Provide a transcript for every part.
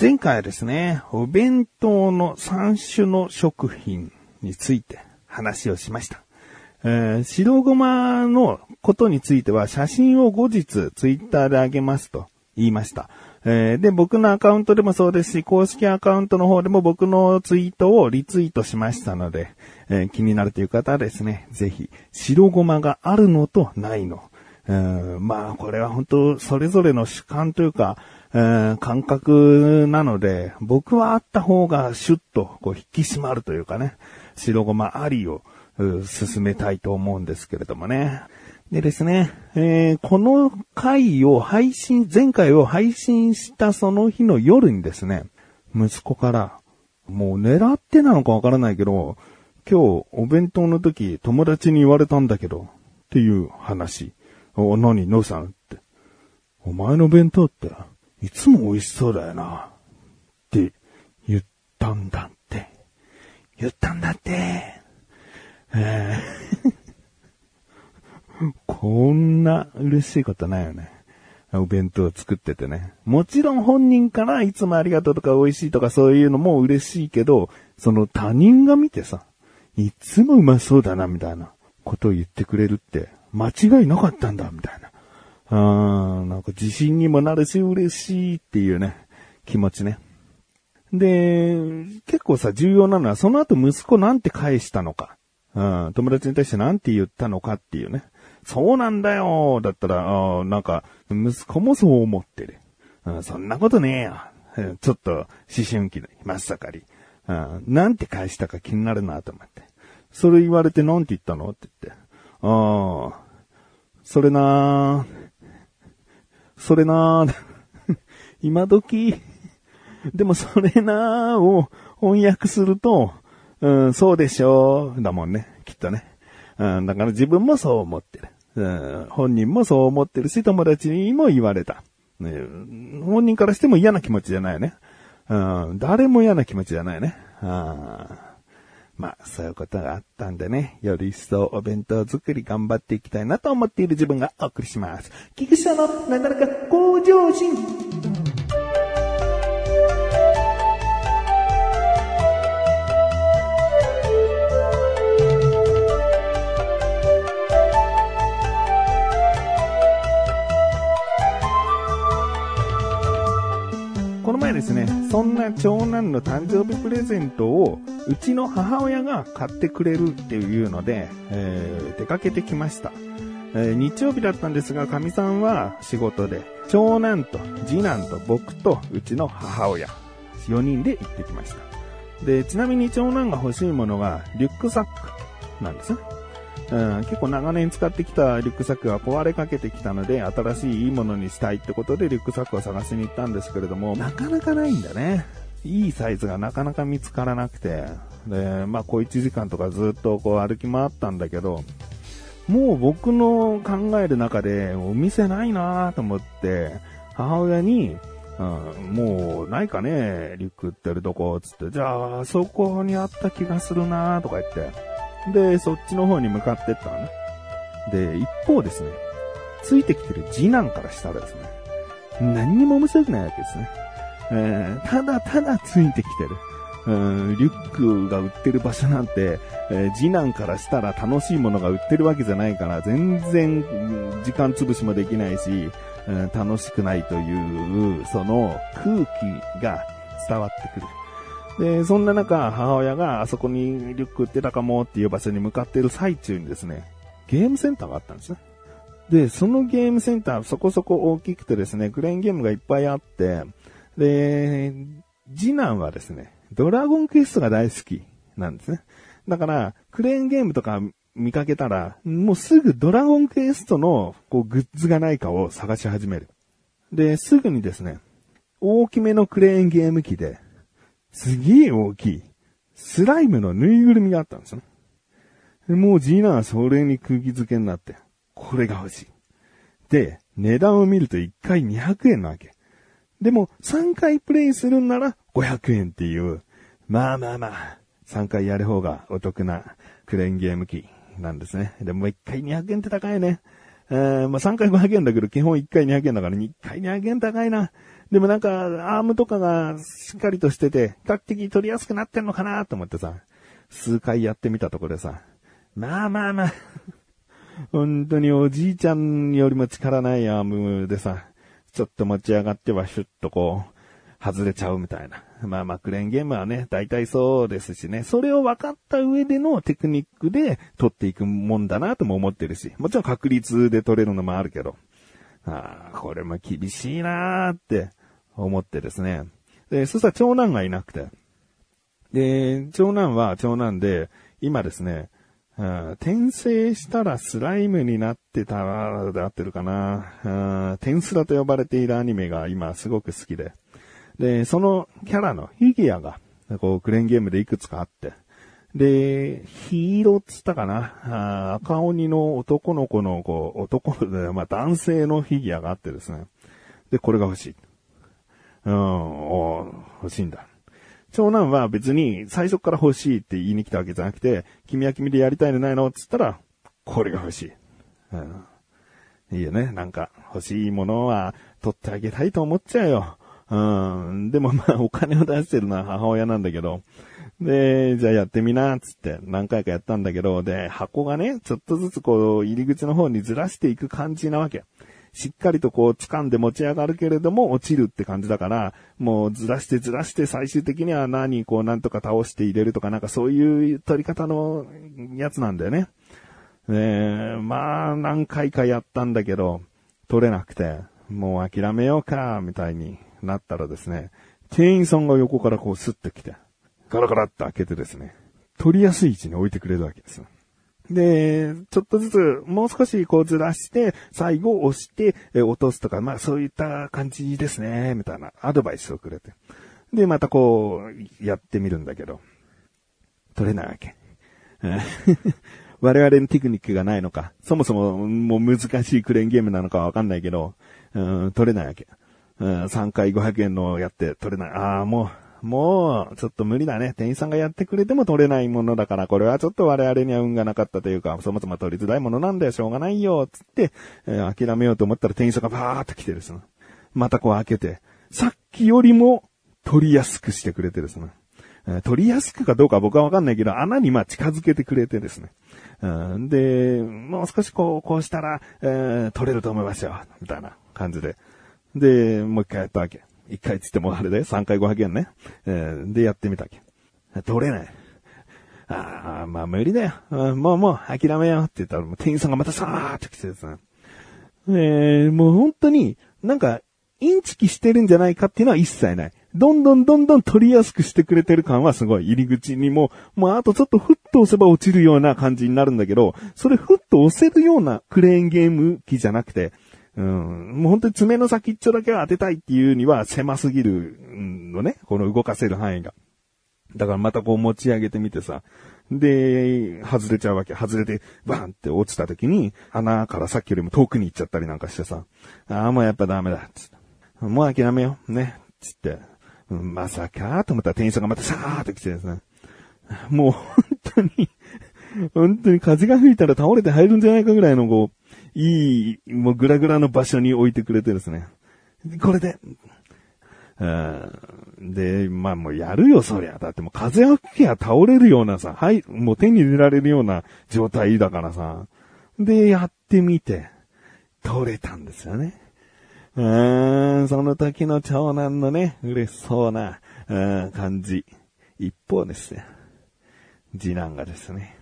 前回はですね、お弁当の3種の食品について話をしました。えー白ごまのことについては写真を後日ツイッターで上げますと言いました。えーで、僕のアカウントでもそうですし、公式アカウントの方でも僕のツイートをリツイートしましたので、えー気になるという方はですね、ぜひ、白ごまがあるのとないの。うんまあ、これは本当それぞれの主観というか、え感覚なので、僕はあった方がシュッとこう引き締まるというかね、白ごまありを進めたいと思うんですけれどもね。でですね、えーこの回を配信、前回を配信したその日の夜にですね、息子から、もう狙ってなのかわからないけど、今日お弁当の時友達に言われたんだけど、っていう話。お、何、ノさんって。お前の弁当って、いつも美味しそうだよな。って言ったんだって。言ったんだって。えー こんな嬉しいことないよね。お弁当を作っててね。もちろん本人からいつもありがとうとか美味しいとかそういうのも嬉しいけど、その他人が見てさ、いつもうまそうだなみたいなことを言ってくれるって間違いなかったんだみたいな。あーなんか自信にもなるし嬉しいっていうね、気持ちね。で、結構さ、重要なのは、その後息子なんて返したのか。うん、友達に対してなんて言ったのかっていうね。そうなんだよだったら、あーなんか、息子もそう思ってる。うん、そんなことねえよ。ちょっと、思春期の真っ盛り。うん、なんて返したか気になるなと思って。それ言われてなんて言ったのって言って。ああ、それなーそれなー 今時、でもそれなーを翻訳すると、うん、そうでしょう、だもんね、きっとね。うん、だから自分もそう思ってる。うん、本人もそう思ってるし、友達にも言われた。ね本人からしても嫌な気持ちじゃないよね。うん、誰も嫌な気持ちじゃないね。あーまあ、そういうことがあったんでね、より一層お弁当作り頑張っていきたいなと思っている自分がお送りします。菊池のなだか向上心。ですね、そんな長男の誕生日プレゼントを、うちの母親が買ってくれるっていうので、えー出かけてきました。えー日曜日だったんですが、かみさんは仕事で、長男と次男と僕とうちの母親、4人で行ってきました。で、ちなみに長男が欲しいものが、リュックサックなんですね。うん、結構長年使ってきたリュックサックが壊れかけてきたので、新しいいいものにしたいってことでリュックサックを探しに行ったんですけれども、なかなかないんだね。いいサイズがなかなか見つからなくて、で、まあ、小1時間とかずっとこう歩き回ったんだけど、もう僕の考える中でお店ないなと思って、母親に、うん、もうないかね、リュック売ってるとこ、つって、じゃあ、そこにあった気がするなとか言って、で、そっちの方に向かってったのね。で、一方ですね、ついてきてる次男からしたらですね、何にも面白くないわけですね。えーただただついてきてる。うん、リュックが売ってる場所なんて、えー次男からしたら楽しいものが売ってるわけじゃないから、全然時間潰しもできないし、うん楽しくないという、その空気が伝わってくる。で、そんな中、母親があそこにリュック売ってたかもっていう場所に向かっている最中にですね、ゲームセンターがあったんですね。で、そのゲームセンターそこそこ大きくてですね、クレーンゲームがいっぱいあって、で、次男はですね、ドラゴンクエストが大好きなんですね。だから、クレーンゲームとか見かけたら、もうすぐドラゴンクエストのこうグッズがないかを探し始める。で、すぐにですね、大きめのクレーンゲーム機で、すげえ大きい、スライムのぬいぐるみがあったんですよ。でもう次男はそれに釘付けになって、これが欲しい。で、値段を見ると1回200円なわけ。でも、3回プレイするんなら500円っていう、まあまあまあ、3回やる方がお得なクレーンゲーム機なんですね。でも1回200円って高いね。えーまあ3回500円だけど、基本1回200円だから2回200円高いな。でもなんか、アームとかがしっかりとしてて、比較的取りやすくなってんのかなと思ってさ、数回やってみたところでさ、まあまあまあ、本当におじいちゃんよりも力ないアームでさ、ちょっと持ち上がってはシュッとこう、外れちゃうみたいな。まあまあクレーンゲームはね、大体そうですしね、それを分かった上でのテクニックで取っていくもんだなとも思ってるし、もちろん確率で取れるのもあるけど、ああ、これも厳しいなーって思ってですね。で、そしたら長男がいなくて。で、長男は長男で、今ですね、うん、転生したらスライムになってたら、で合ってるかな。転スラと呼ばれているアニメが今すごく好きで。で、そのキャラのフィギュアが、こう、クレーンゲームでいくつかあって。で、ヒーローっつったかな赤鬼の男の子の、こう、男、まあ、男性のフィギュアがあってですね。で、これが欲しい。うん、欲しいんだ。長男は別に最初から欲しいって言いに来たわけじゃなくて、君は君でやりたいのないのっつったら、これが欲しい。うん、いいよね。なんか、欲しいものは取ってあげたいと思っちゃうよ。うん。でもまあ、お金を出してるのは母親なんだけど、で、じゃあやってみな、つって何回かやったんだけど、で、箱がね、ちょっとずつこう、入り口の方にずらしていく感じなわけ。しっかりとこう掴んで持ち上がるけれども落ちるって感じだから、もうずらしてずらして最終的には何こうなんとか倒して入れるとかなんかそういう取り方のやつなんだよね。ねまあ何回かやったんだけど、取れなくて、もう諦めようか、みたいになったらですね、店員さんが横からこうスッて来て、ガラガラって開けてですね、取りやすい位置に置いてくれるわけです。で、ちょっとずつ、もう少しこうずらして、最後押して、え落とすとか、まあそういった感じですね、みたいなアドバイスをくれて。で、またこう、やってみるんだけど、取れないわけ。我々のテクニックがないのか、そもそももう難しいクレーンゲームなのかわかんないけど、うん、取れないわけ。うん、3回500円のやって取れない。ああ、もう、もう、ちょっと無理だね。店員さんがやってくれても取れないものだから、これはちょっと我々には運がなかったというか、そもそも取りづらいものなんだよ、しょうがないよ、つって、えー、諦めようと思ったら店員さんがバーっと来てですね。またこう開けて、さっきよりも取りやすくしてくれてですね。え、取りやすくかどうか僕はわかんないけど、穴にまあ近づけてくれてですね。うん、で、もう少しこう、こうしたら、えー、取れると思いますよ、みたいな感じで。で、もう一回やったわけ。一回つってもあれで、三回500円ね。えー、で、やってみたっけ。取れない。ああ、まあ無理だよ。もうもう諦めようって言ったら、もう店員さんがまたさーって来てですね。えー、もう本当に、なんか、インチキしてるんじゃないかっていうのは一切ない。どんどんどんどん取りやすくしてくれてる感はすごい。入り口にも、もうあとちょっとフッと押せば落ちるような感じになるんだけど、それフッと押せるようなクレーンゲーム機じゃなくて、うん。もう本当に爪の先っちょだけは当てたいっていうには狭すぎるのね。この動かせる範囲が。だからまたこう持ち上げてみてさ。で、外れちゃうわけ。外れて、バーンって落ちた時に、穴からさっきよりも遠くに行っちゃったりなんかしてさ。ああ、もうやっぱダメだ。つって。もう諦めよう。ね。つって。うん、まさかと思ったら店員さんがまたさーって来てですね。もう本当に本当に風が吹いたら倒れて入るんじゃないかぐらいのこう、いい、もうグラグラの場所に置いてくれてですね。これで、で、まあもうやるよ、そりゃ。だってもう風が吹きゃ倒れるようなさ、はい、もう手に入れられるような状態だからさ。で、やってみて、取れたんですよね。うーん、その時の長男のね、嬉しそうな、感じ。一方ですね、次男がですね、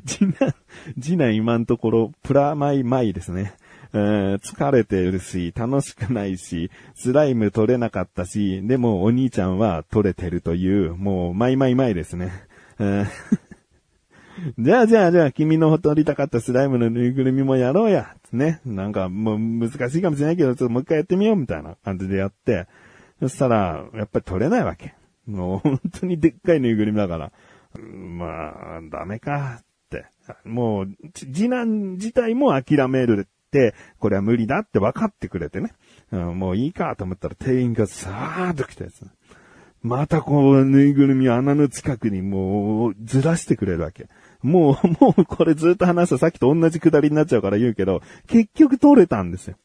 次男、次男今のところ、プラマイマイですね。疲れてるし、楽しくないし、スライム取れなかったし、でもお兄ちゃんは取れてるという、もう、マイマイマイですね。じゃあじゃあじゃあ、君の取りたかったスライムのぬいぐるみもやろうや。ね。なんか、もう難しいかもしれないけど、ちょっともう一回やってみようみたいな感じでやって、そしたら、やっぱり取れないわけ。もう本当にでっかいぬいぐるみだから。まあ、ダメか。もう、次男自体も諦めるって、これは無理だって分かってくれてね。うん、もういいかと思ったら店員がさーっと来たやつ。またこう、ぬいぐるみを穴の近くにもう、ずらしてくれるわけ。もう、もうこれずっと話すとさっきと同じくだりになっちゃうから言うけど、結局取れたんですよ。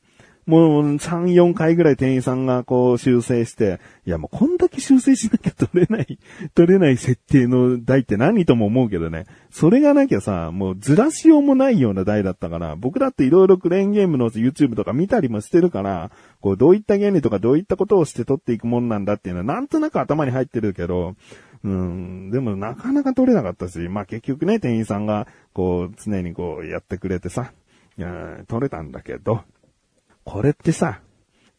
もう3、4回ぐらい店員さんがこう修正して、いやもうこんだけ修正しなきゃ取れない、取れない設定の台って何とも思うけどね。それがなきゃさ、もうずらしようもないような台だったから、僕だって色々クレーンゲームの YouTube とか見たりもしてるから、こうどういった原理とかどういったことをして取っていくもんなんだっていうのはなんとなく頭に入ってるけど、うん、でもなかなか取れなかったし、まあ結局ね、店員さんがこう常にこうやってくれてさ、取れたんだけど、これってさ、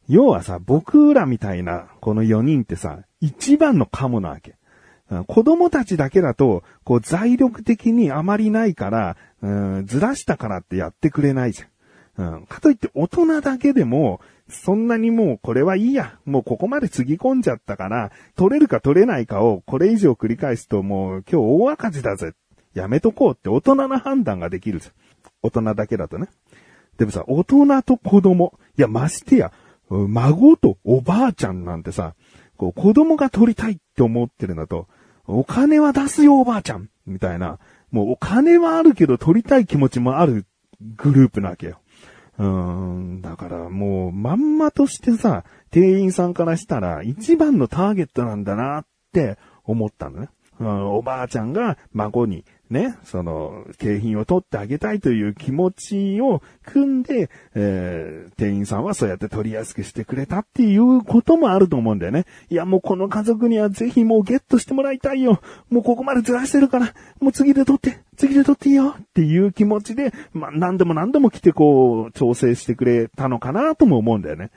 要はさ、僕らみたいなこの4人ってさ、一番のカモなわけ。子供たちだけだと、こう財力的にあまりないから、うん、ずらしたからってやってくれないじゃん。うん、かといって大人だけでも、そんなにもうこれはいいや。もうここまでつぎ込んじゃったから、取れるか取れないかをこれ以上繰り返すともう今日大赤字だぜ。やめとこうって大人の判断ができるじゃん。大人だけだとね。でもさ、大人と子供、いや、ましてや、孫とおばあちゃんなんてさ、こう、子供が取りたいって思ってるんだと、お金は出すよおばあちゃんみたいな、もうお金はあるけど取りたい気持ちもあるグループなわけよ。うーん、だからもう、まんまとしてさ、店員さんからしたら一番のターゲットなんだなって思ったのね。うん、おばあちゃんが孫にね、その、景品を取ってあげたいという気持ちを組んで、えー、店員さんはそうやって取りやすくしてくれたっていうこともあると思うんだよね。いや、もうこの家族にはぜひもうゲットしてもらいたいよ。もうここまでずらしてるから、もう次で取って、次で取っていいよっていう気持ちで、まあ、何度も何度も来てこう、調整してくれたのかなとも思うんだよね。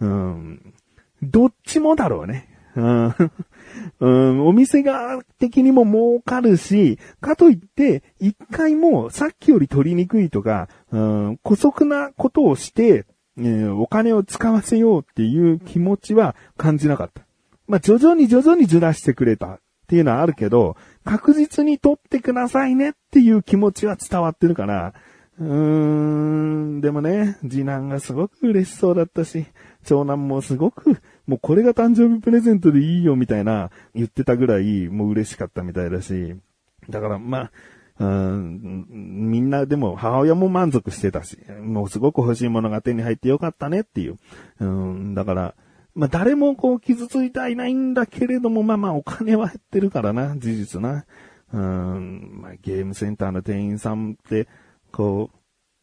うん。どっちもだろうね。うん。うん、お店側的にも儲かるし、かといって、一回もさっきより取りにくいとか、うん、古速なことをして、えー、お金を使わせようっていう気持ちは感じなかった。まあ、徐々に徐々にずらしてくれたっていうのはあるけど、確実に取ってくださいねっていう気持ちは伝わってるから、うーん、でもね、次男がすごく嬉しそうだったし、長男もすごくもうこれが誕生日プレゼントでいいよみたいな言ってたぐらいもう嬉しかったみたいだし、だからまあ、うん、みんなでも母親も満足してたし、もうすごく欲しいものが手に入ってよかったねっていう。うん、だから、まあ誰もこう傷ついてはいないんだけれども、まあまあお金は減ってるからな、事実な。うん、まあゲームセンターの店員さんって、こ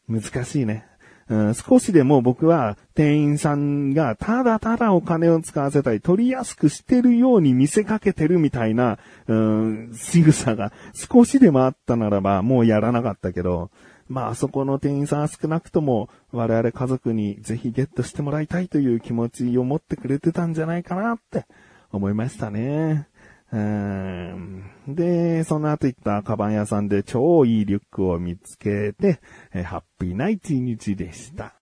う、難しいね。うん、少しでも僕は店員さんがただただお金を使わせたい、取りやすくしてるように見せかけてるみたいな、うん、仕草が少しでもあったならばもうやらなかったけど、まああそこの店員さんは少なくとも我々家族にぜひゲットしてもらいたいという気持ちを持ってくれてたんじゃないかなって思いましたね。で、その後行ったカバン屋さんで超いいリュックを見つけて、ハッピーな一日でした。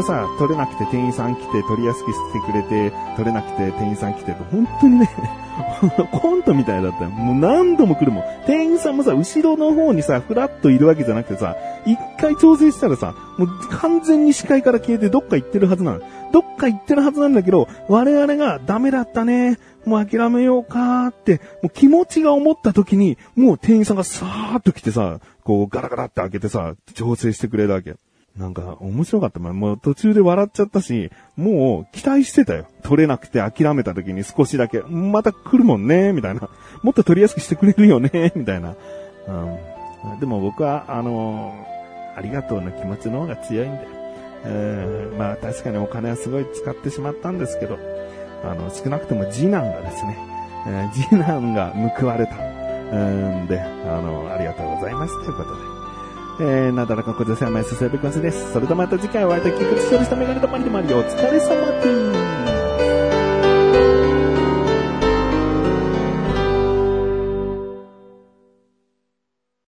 とさ、取れなくて店員さん来て取りやすくしてくれて、取れなくて店員さん来て、本当にね コントみたいだったよ。もう何度も来るもん。店員さんもさ、後ろの方にさ、ふらっといるわけじゃなくてさ、一回調整したらさ、もう完全に視界から消えてどっか行ってるはずなの。どっか行ってるはずなんだけど、我々がダメだったね。もう諦めようかーって、もう気持ちが思った時に、もう店員さんがさーっと来てさ、こうガラガラって開けてさ、調整してくれるわけ。なんか面白かったも。う途中で笑っちゃったし、もう期待してたよ。取れなくて諦めた時に少しだけ、また来るもんね、みたいな。もっと取りやすくしてくれるよね、みたいな。うん、でも僕は、あのー、ありがとうの気持ちの方が強いんで。えー、まあ確かにお金はすごい使ってしまったんですけど、あの、少なくとも次男がですね、えー、次男が報われた。うんで、あの、ありがとうございますということで。えー、なだらか小女性甘いすすべくんすです。それとまた次回お会いでき、くつしょりしたメガネとまりでまりお疲れ様です。